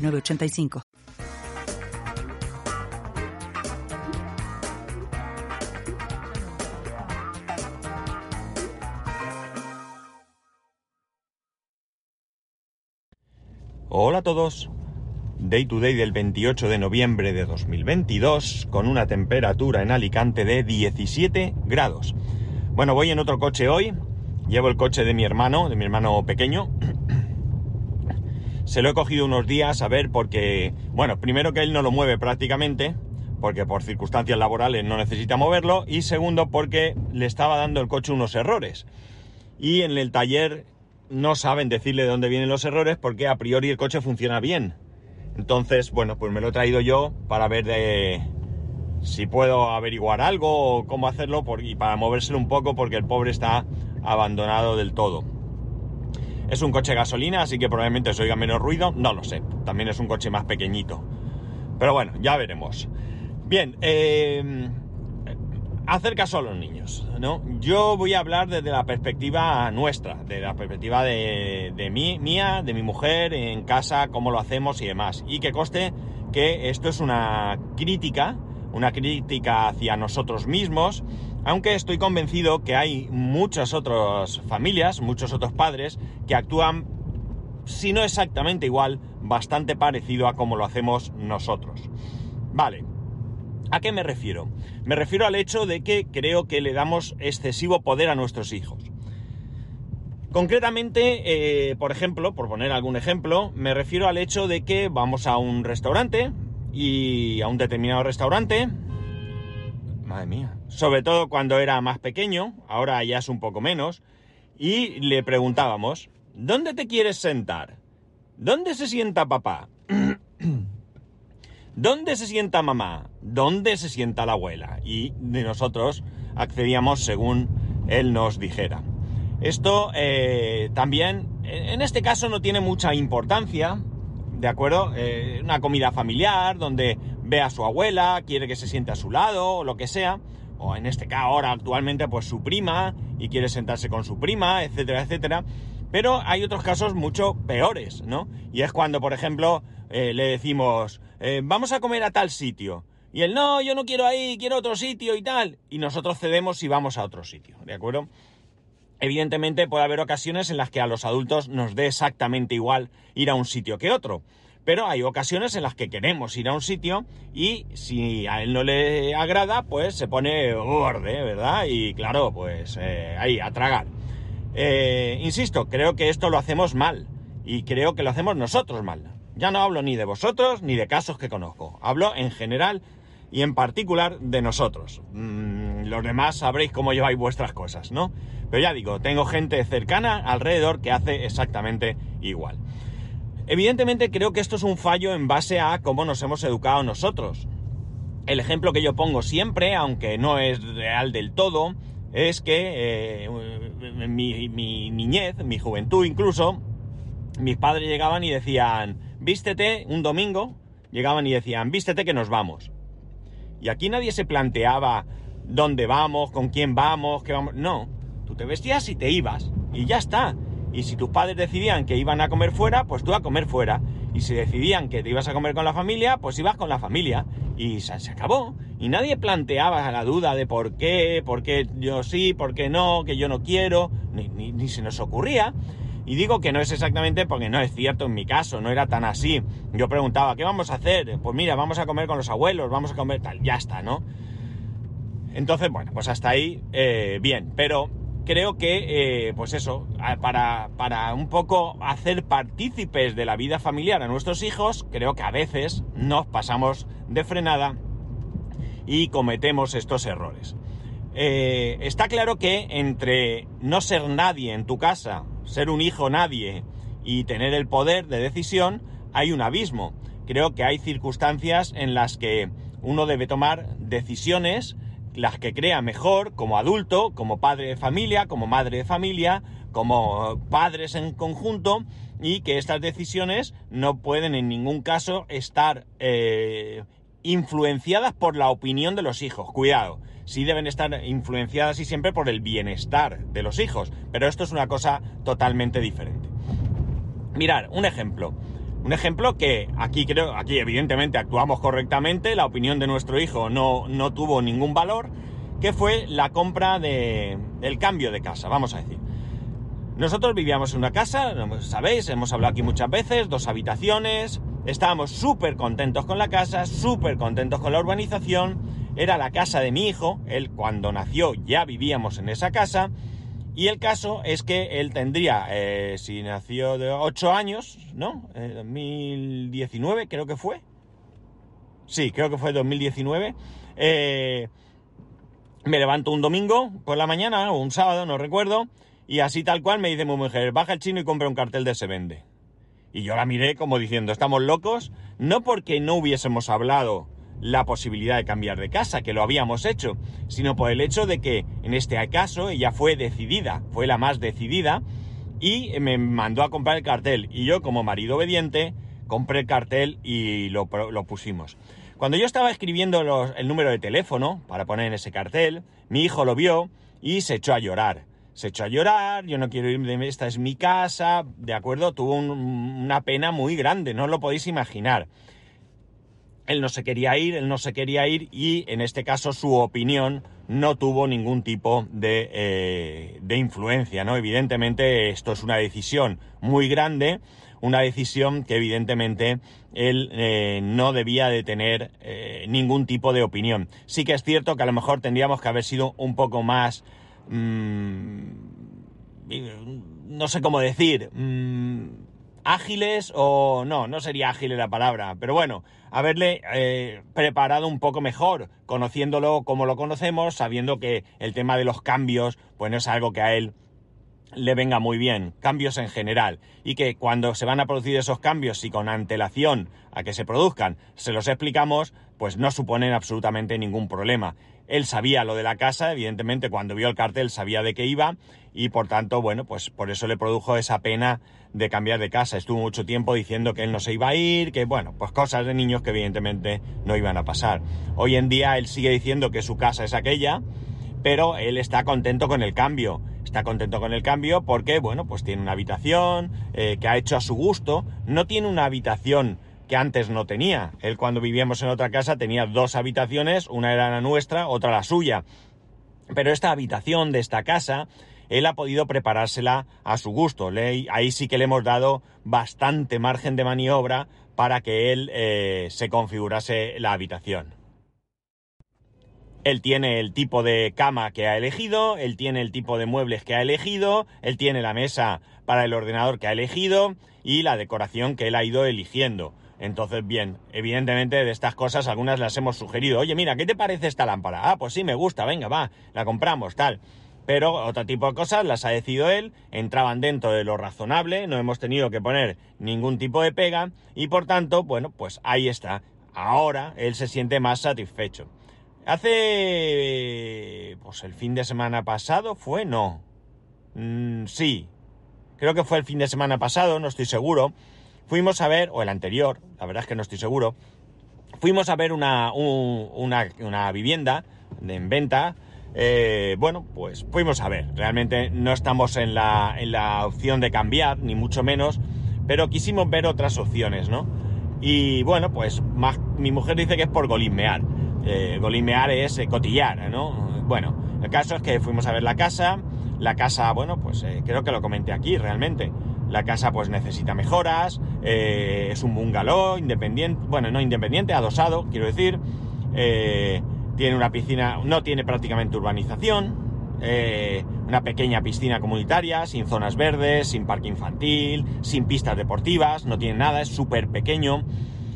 985. Hola a todos. Day to day del 28 de noviembre de 2022 con una temperatura en Alicante de 17 grados. Bueno, voy en otro coche hoy. Llevo el coche de mi hermano, de mi hermano pequeño, se lo he cogido unos días a ver porque, bueno, primero que él no lo mueve prácticamente, porque por circunstancias laborales no necesita moverlo, y segundo porque le estaba dando el coche unos errores. Y en el taller no saben decirle de dónde vienen los errores porque a priori el coche funciona bien. Entonces, bueno, pues me lo he traído yo para ver de si puedo averiguar algo o cómo hacerlo y para movérselo un poco porque el pobre está abandonado del todo. Es un coche gasolina, así que probablemente se oiga menos ruido, no lo sé. También es un coche más pequeñito. Pero bueno, ya veremos. Bien, eh, hacer caso a los niños, ¿no? Yo voy a hablar desde la perspectiva nuestra, de la perspectiva de, de mí, mía, de mi mujer, en casa, cómo lo hacemos y demás. Y que coste que esto es una crítica, una crítica hacia nosotros mismos, aunque estoy convencido que hay muchas otras familias, muchos otros padres que actúan, si no exactamente igual, bastante parecido a como lo hacemos nosotros. Vale, ¿a qué me refiero? Me refiero al hecho de que creo que le damos excesivo poder a nuestros hijos. Concretamente, eh, por ejemplo, por poner algún ejemplo, me refiero al hecho de que vamos a un restaurante y a un determinado restaurante, Madre mía. Sobre todo cuando era más pequeño, ahora ya es un poco menos, y le preguntábamos, ¿dónde te quieres sentar? ¿Dónde se sienta papá? ¿Dónde se sienta mamá? ¿Dónde se sienta la abuela? Y de nosotros accedíamos según él nos dijera. Esto eh, también, en este caso no tiene mucha importancia, ¿de acuerdo? Eh, una comida familiar donde ve a su abuela, quiere que se siente a su lado, o lo que sea, o en este caso ahora actualmente pues su prima y quiere sentarse con su prima, etcétera, etcétera. Pero hay otros casos mucho peores, ¿no? Y es cuando, por ejemplo, eh, le decimos, eh, vamos a comer a tal sitio. Y él, no, yo no quiero ahí, quiero otro sitio y tal. Y nosotros cedemos y vamos a otro sitio, ¿de acuerdo? Evidentemente puede haber ocasiones en las que a los adultos nos dé exactamente igual ir a un sitio que otro. Pero hay ocasiones en las que queremos ir a un sitio y si a él no le agrada, pues se pone borde, ¿verdad? Y claro, pues eh, ahí, a tragar. Eh, insisto, creo que esto lo hacemos mal y creo que lo hacemos nosotros mal. Ya no hablo ni de vosotros ni de casos que conozco. Hablo en general y en particular de nosotros. Mm, los demás sabréis cómo lleváis vuestras cosas, ¿no? Pero ya digo, tengo gente cercana alrededor que hace exactamente igual. Evidentemente creo que esto es un fallo en base a cómo nos hemos educado nosotros. El ejemplo que yo pongo siempre, aunque no es real del todo, es que eh, mi, mi niñez, mi juventud incluso, mis padres llegaban y decían, vístete un domingo, llegaban y decían, vístete que nos vamos. Y aquí nadie se planteaba dónde vamos, con quién vamos, qué vamos. No, te vestías y te ibas. Y ya está. Y si tus padres decidían que iban a comer fuera, pues tú a comer fuera. Y si decidían que te ibas a comer con la familia, pues ibas con la familia. Y se, acabó. Y nadie planteaba la duda de por qué, por qué yo sí, por qué no, que yo no quiero, ni, ni se nos ocurría. Y digo que no es exactamente porque no es cierto en mi caso, no era tan así. Yo preguntaba, ¿qué vamos a hacer? Pues mira, vamos a comer con los abuelos, vamos a comer tal, ya está, ¿no? Entonces, bueno, pues hasta ahí, eh, bien. Pero creo que, eh, pues eso, para, para un poco hacer partícipes de la vida familiar a nuestros hijos, creo que a veces nos pasamos de frenada y cometemos estos errores. Eh, está claro que entre no ser nadie en tu casa, ser un hijo nadie y tener el poder de decisión, hay un abismo. creo que hay circunstancias en las que uno debe tomar decisiones, las que crea mejor como adulto, como padre de familia, como madre de familia, como padres en conjunto, y que estas decisiones no pueden en ningún caso estar eh, influenciadas por la opinión de los hijos. Cuidado, sí deben estar influenciadas y siempre por el bienestar de los hijos, pero esto es una cosa totalmente diferente. Mirar, un ejemplo. Un ejemplo que aquí creo, aquí evidentemente actuamos correctamente, la opinión de nuestro hijo no, no tuvo ningún valor, que fue la compra de, el cambio de casa, vamos a decir. Nosotros vivíamos en una casa, sabéis, hemos hablado aquí muchas veces, dos habitaciones, estábamos súper contentos con la casa, súper contentos con la urbanización, era la casa de mi hijo, él cuando nació ya vivíamos en esa casa, y el caso es que él tendría, eh, si nació de 8 años, ¿no? 2019 creo que fue. Sí, creo que fue 2019. Eh, me levanto un domingo por la mañana o un sábado, no recuerdo, y así tal cual me dice mi mujer, baja el chino y compra un cartel de se vende. Y yo la miré como diciendo, estamos locos, no porque no hubiésemos hablado la posibilidad de cambiar de casa, que lo habíamos hecho, sino por el hecho de que en este caso ella fue decidida, fue la más decidida, y me mandó a comprar el cartel. Y yo, como marido obediente, compré el cartel y lo, lo pusimos. Cuando yo estaba escribiendo los, el número de teléfono para poner en ese cartel, mi hijo lo vio y se echó a llorar se echó a llorar, yo no quiero irme esta es mi casa, de acuerdo, tuvo una pena muy grande, no lo podéis imaginar. Él no se quería ir, él no se quería ir y en este caso su opinión no tuvo ningún tipo de, eh, de influencia, ¿no? Evidentemente esto es una decisión muy grande, una decisión que evidentemente él eh, no debía de tener eh, ningún tipo de opinión. Sí que es cierto que a lo mejor tendríamos que haber sido un poco más Mm, no sé cómo decir, mm, ágiles o no, no sería ágil la palabra, pero bueno, haberle eh, preparado un poco mejor, conociéndolo como lo conocemos, sabiendo que el tema de los cambios, pues no es algo que a él le venga muy bien, cambios en general, y que cuando se van a producir esos cambios y con antelación a que se produzcan, se los explicamos, pues no suponen absolutamente ningún problema. Él sabía lo de la casa, evidentemente cuando vio el cartel sabía de qué iba y por tanto, bueno, pues por eso le produjo esa pena de cambiar de casa. Estuvo mucho tiempo diciendo que él no se iba a ir, que bueno, pues cosas de niños que evidentemente no iban a pasar. Hoy en día él sigue diciendo que su casa es aquella, pero él está contento con el cambio está contento con el cambio porque, bueno, pues tiene una habitación eh, que ha hecho a su gusto, no tiene una habitación que antes no tenía. Él cuando vivíamos en otra casa tenía dos habitaciones, una era la nuestra, otra la suya. Pero esta habitación de esta casa, él ha podido preparársela a su gusto. ahí sí que le hemos dado bastante margen de maniobra para que él eh, se configurase la habitación. Él tiene el tipo de cama que ha elegido, él tiene el tipo de muebles que ha elegido, él tiene la mesa para el ordenador que ha elegido y la decoración que él ha ido eligiendo. Entonces, bien, evidentemente de estas cosas algunas las hemos sugerido. Oye, mira, ¿qué te parece esta lámpara? Ah, pues sí, me gusta, venga, va, la compramos, tal. Pero otro tipo de cosas las ha decidido él, entraban dentro de lo razonable, no hemos tenido que poner ningún tipo de pega y por tanto, bueno, pues ahí está. Ahora él se siente más satisfecho. Hace... pues el fin de semana pasado fue, no. Mm, sí, creo que fue el fin de semana pasado, no estoy seguro fuimos a ver, o el anterior, la verdad es que no estoy seguro, fuimos a ver una, una, vivienda en venta. Eh, bueno, pues fuimos a ver. Realmente no estamos en la, en la opción de cambiar, ni mucho menos, pero quisimos ver otras opciones, ¿no? Y bueno, pues mi mujer dice que es por golismear. Eh, golismear es eh, cotillar, ¿no? Bueno, el caso es que fuimos a ver la casa. La casa, bueno, pues eh, creo que lo comenté aquí realmente. La casa pues necesita mejoras, eh, es un bungalow independiente, bueno, no independiente, adosado, quiero decir. Eh, tiene una piscina, no tiene prácticamente urbanización, eh, una pequeña piscina comunitaria, sin zonas verdes, sin parque infantil, sin pistas deportivas, no tiene nada, es súper pequeño.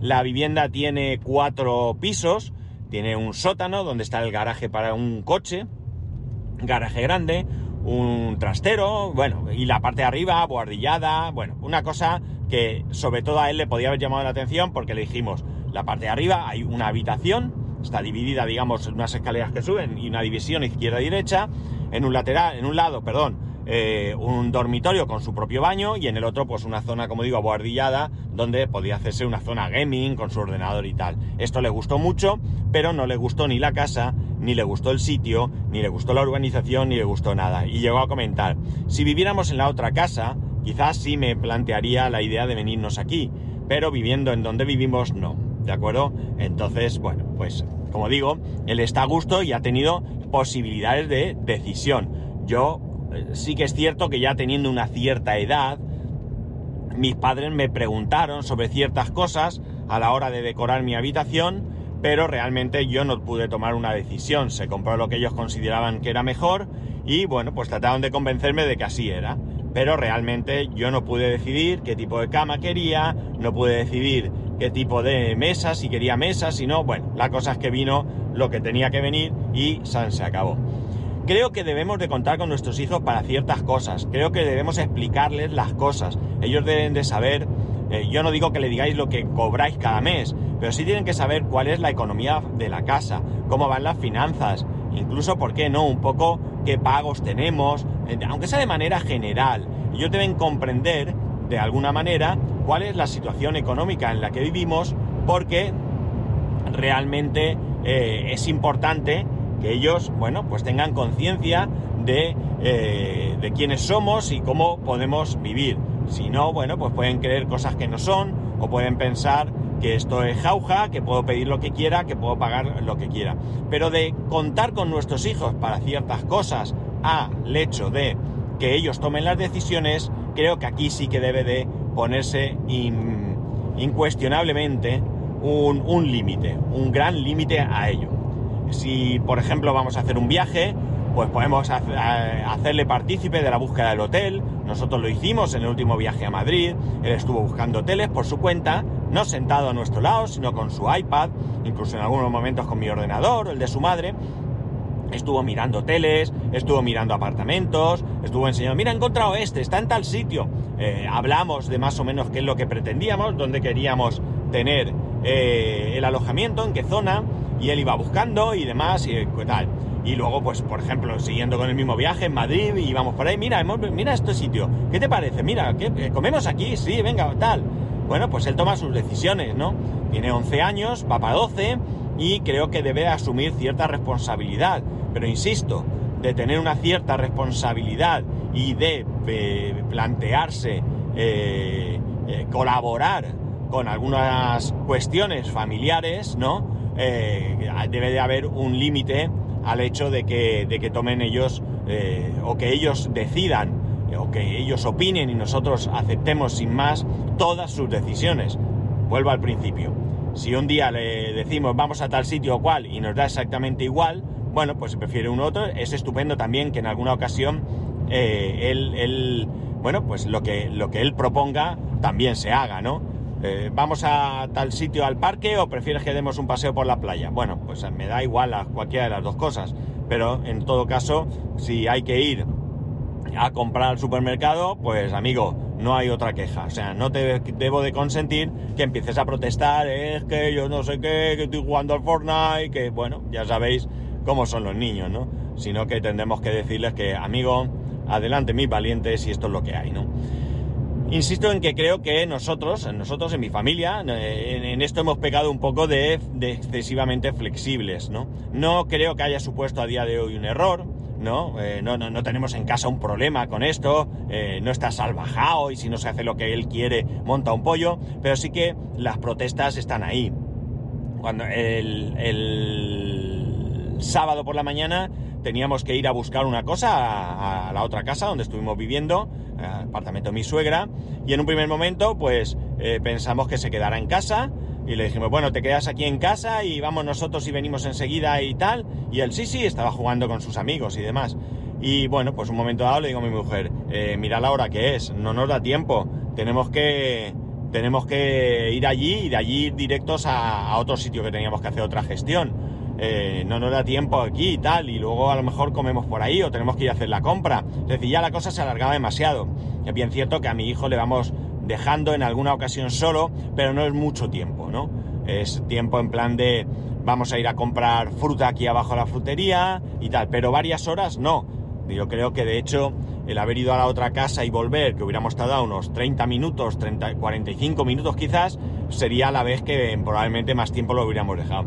La vivienda tiene cuatro pisos, tiene un sótano donde está el garaje para un coche, garaje grande, un trastero, bueno, y la parte de arriba, buhardillada, bueno, una cosa que sobre todo a él le podía haber llamado la atención porque le dijimos, la parte de arriba hay una habitación, está dividida, digamos, en unas escaleras que suben y una división izquierda derecha, en un lateral, en un lado, perdón, eh, un dormitorio con su propio baño y en el otro pues una zona, como digo, aboardillada donde podía hacerse una zona gaming con su ordenador y tal. Esto le gustó mucho, pero no le gustó ni la casa, ni le gustó el sitio, ni le gustó la organización, ni le gustó nada. Y llegó a comentar, si viviéramos en la otra casa, quizás sí me plantearía la idea de venirnos aquí, pero viviendo en donde vivimos no, ¿de acuerdo? Entonces, bueno, pues como digo, él está a gusto y ha tenido posibilidades de decisión. Yo sí que es cierto que ya teniendo una cierta edad, mis padres me preguntaron sobre ciertas cosas a la hora de decorar mi habitación, pero realmente yo no pude tomar una decisión. Se compró lo que ellos consideraban que era mejor y bueno, pues trataron de convencerme de que así era. Pero realmente yo no pude decidir qué tipo de cama quería, no pude decidir qué tipo de mesa, si quería mesa, si no, bueno, la cosa es que vino lo que tenía que venir y San se acabó. Creo que debemos de contar con nuestros hijos para ciertas cosas. Creo que debemos explicarles las cosas. Ellos deben de saber, eh, yo no digo que le digáis lo que cobráis cada mes, pero sí tienen que saber cuál es la economía de la casa, cómo van las finanzas, incluso, ¿por qué no? Un poco qué pagos tenemos, aunque sea de manera general. Ellos deben comprender, de alguna manera, cuál es la situación económica en la que vivimos, porque realmente eh, es importante que ellos, bueno, pues tengan conciencia de, eh, de quiénes somos y cómo podemos vivir. Si no, bueno, pues pueden creer cosas que no son o pueden pensar que esto es jauja, que puedo pedir lo que quiera, que puedo pagar lo que quiera. Pero de contar con nuestros hijos para ciertas cosas al hecho de que ellos tomen las decisiones, creo que aquí sí que debe de ponerse incuestionablemente un, un límite, un gran límite a ello. Si, por ejemplo, vamos a hacer un viaje, pues podemos hacerle partícipe de la búsqueda del hotel. Nosotros lo hicimos en el último viaje a Madrid. Él estuvo buscando hoteles por su cuenta, no sentado a nuestro lado, sino con su iPad, incluso en algunos momentos con mi ordenador el de su madre. Estuvo mirando hoteles, estuvo mirando apartamentos, estuvo enseñando, mira, he encontrado este, está en tal sitio. Eh, hablamos de más o menos qué es lo que pretendíamos, dónde queríamos tener eh, el alojamiento, en qué zona, y él iba buscando y demás y tal. Y luego, pues, por ejemplo, siguiendo con el mismo viaje en Madrid y íbamos por ahí, mira, mira este sitio, ¿qué te parece? Mira, ¿qué, eh, ¿comemos aquí? Sí, venga, tal. Bueno, pues él toma sus decisiones, ¿no? Tiene 11 años, va para 12 y creo que debe asumir cierta responsabilidad. Pero insisto, de tener una cierta responsabilidad y de eh, plantearse eh, colaborar con algunas cuestiones familiares, ¿no? Eh, debe de haber un límite al hecho de que, de que tomen ellos eh, o que ellos decidan o que ellos opinen y nosotros aceptemos sin más todas sus decisiones. Vuelvo al principio. Si un día le decimos vamos a tal sitio o cual y nos da exactamente igual, bueno, pues prefiere uno u otro. Es estupendo también que en alguna ocasión eh, él, bueno, pues lo que, lo que él proponga también se haga, ¿no? Eh, ¿Vamos a tal sitio al parque o prefieres que demos un paseo por la playa? Bueno, pues me da igual cualquiera de las dos cosas, pero en todo caso, si hay que ir a comprar al supermercado, pues amigo, no hay otra queja. O sea, no te debo de consentir que empieces a protestar, es que yo no sé qué, que estoy jugando al Fortnite, que bueno, ya sabéis cómo son los niños, ¿no? Sino que tendremos que decirles que, amigo, adelante mis valientes y esto es lo que hay, ¿no? Insisto en que creo que nosotros, nosotros en mi familia, en, esto hemos pecado un poco de, excesivamente flexibles, ¿no? No creo que haya supuesto a día de hoy un error, ¿no? Eh, no, tenemos en casa un problema con esto, eh, no está salvajado y si no se hace lo que él quiere monta un pollo, pero sí que las protestas están ahí. Cuando el sábado por la mañana teníamos que ir a buscar una cosa a, la otra casa donde estuvimos viviendo, apartamento de mi suegra, y en un primer momento pues eh, pensamos que se quedara en casa y le dijimos, bueno, te quedas aquí en casa y vamos nosotros y venimos enseguida y tal, y él sí, sí, estaba jugando con sus amigos y demás. Y bueno, pues un momento dado le digo a mi mujer, eh, mira la hora que es, no nos da tiempo, tenemos que, tenemos que ir allí y de allí ir directos a, a otro sitio que teníamos que hacer otra gestión. Eh, no nos da tiempo aquí y tal, y luego a lo mejor comemos por ahí o tenemos que ir a hacer la compra. Es decir, ya la cosa se alargaba demasiado. Es bien cierto que a mi hijo le vamos dejando en alguna ocasión solo, pero no es mucho tiempo, ¿no? Es tiempo en plan de vamos a ir a comprar fruta aquí abajo a la frutería y tal, pero varias horas no. Yo creo que de hecho el haber ido a la otra casa y volver, que hubiéramos tardado unos 30 minutos, 30, 45 minutos quizás, sería la vez que probablemente más tiempo lo hubiéramos dejado.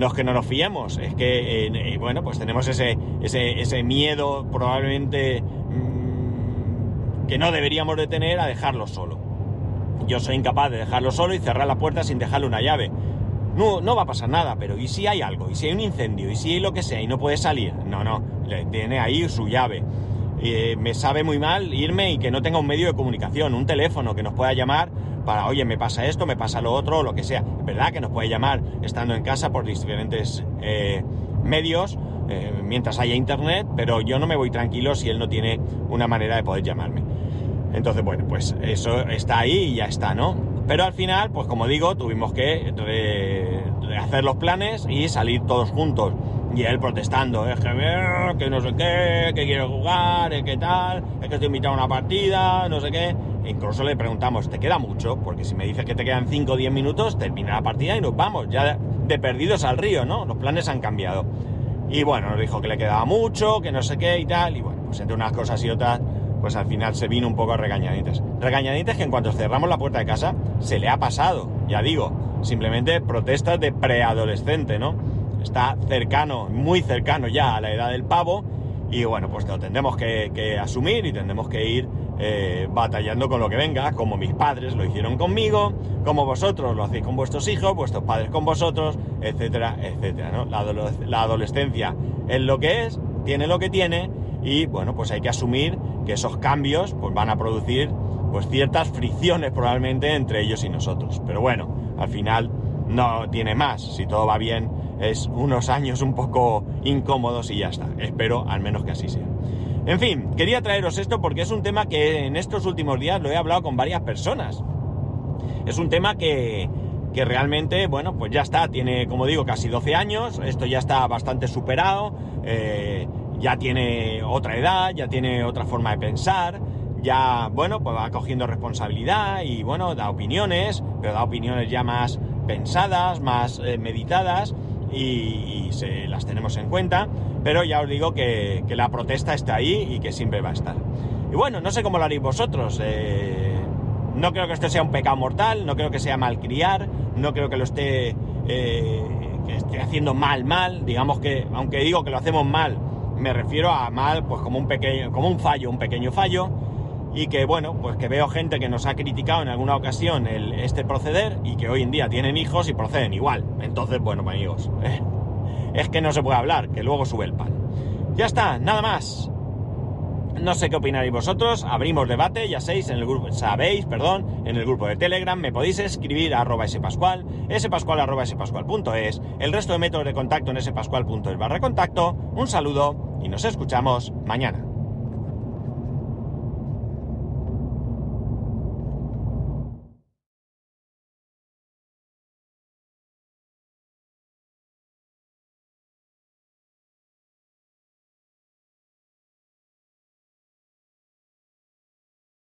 No es que no nos fiemos, es que, eh, bueno, pues tenemos ese, ese, ese miedo probablemente mmm, que no deberíamos de tener a dejarlo solo. Yo soy incapaz de dejarlo solo y cerrar la puerta sin dejarle una llave. No, no va a pasar nada, pero ¿y si hay algo? ¿Y si hay un incendio? ¿Y si hay lo que sea y no puede salir? No, no, tiene ahí su llave. Eh, me sabe muy mal irme y que no tenga un medio de comunicación, un teléfono que nos pueda llamar para, oye, me pasa esto, me pasa lo otro, lo que sea. Es verdad que nos puede llamar estando en casa por diferentes eh, medios, eh, mientras haya internet, pero yo no me voy tranquilo si él no tiene una manera de poder llamarme. Entonces, bueno, pues eso está ahí y ya está, ¿no? Pero al final, pues como digo, tuvimos que hacer los planes y salir todos juntos. Y él protestando, es que, que no sé qué, que quiero jugar, es que tal, es que estoy invitado a una partida, no sé qué. E incluso le preguntamos, ¿te queda mucho? Porque si me dices que te quedan 5 o 10 minutos, termina la partida y nos vamos, ya de perdidos al río, ¿no? Los planes han cambiado. Y bueno, nos dijo que le quedaba mucho, que no sé qué y tal, y bueno, pues entre unas cosas y otras, pues al final se vino un poco a regañaditas. Regañaditas que en cuanto cerramos la puerta de casa, se le ha pasado, ya digo, simplemente protestas de preadolescente, ¿no? Está cercano, muy cercano ya a la edad del pavo y bueno, pues lo tendremos que, asumir y tendremos que ir eh, batallando con lo que venga, como mis padres lo hicieron conmigo, como vosotros lo hacéis con vuestros hijos, vuestros padres con vosotros, etcétera, etcétera. ¿no? La, la adolescencia es lo que es, tiene lo que tiene y bueno, pues hay que asumir que esos cambios pues van a producir pues ciertas fricciones probablemente entre ellos y nosotros. Pero bueno, al final no tiene más, si todo va bien es unos años un poco incómodos y ya está. Espero al menos que así sea. En fin, quería traeros esto porque es un tema que en estos últimos días lo he hablado con varias personas. Es un tema que, que realmente, bueno, pues ya está, tiene, como digo, casi 12 años, esto ya está bastante superado, eh, ya tiene otra edad, ya tiene otra forma de pensar, ya, bueno, pues va cogiendo responsabilidad y, bueno, da opiniones, pero da opiniones ya más pensadas, más eh, meditadas y, se las tenemos en cuenta, pero ya os digo que, la protesta está ahí y que siempre va a estar. Y bueno, no sé cómo lo haréis vosotros. Eh, no creo que esto sea un pecado mortal, no creo que sea malcriar, no creo que lo esté, eh, que esté haciendo mal, mal. Digamos que, aunque digo que lo hacemos mal, me refiero a mal, pues como un pequeño, como un fallo, un pequeño fallo y que bueno, pues que veo gente que nos ha criticado en alguna ocasión este proceder y que hoy en día tienen hijos y proceden igual. Entonces, bueno, amigos, eh, es que no se puede hablar, que luego sube el pan. Ya está, nada más. No sé qué opinaréis vosotros, abrimos debate, ya sabéis, en el grupo, sabéis, perdón, en el grupo de Telegram me podéis escribir a arroba spascual, spascual el resto de métodos de contacto en spascual.es barra contacto, un saludo y nos escuchamos mañana.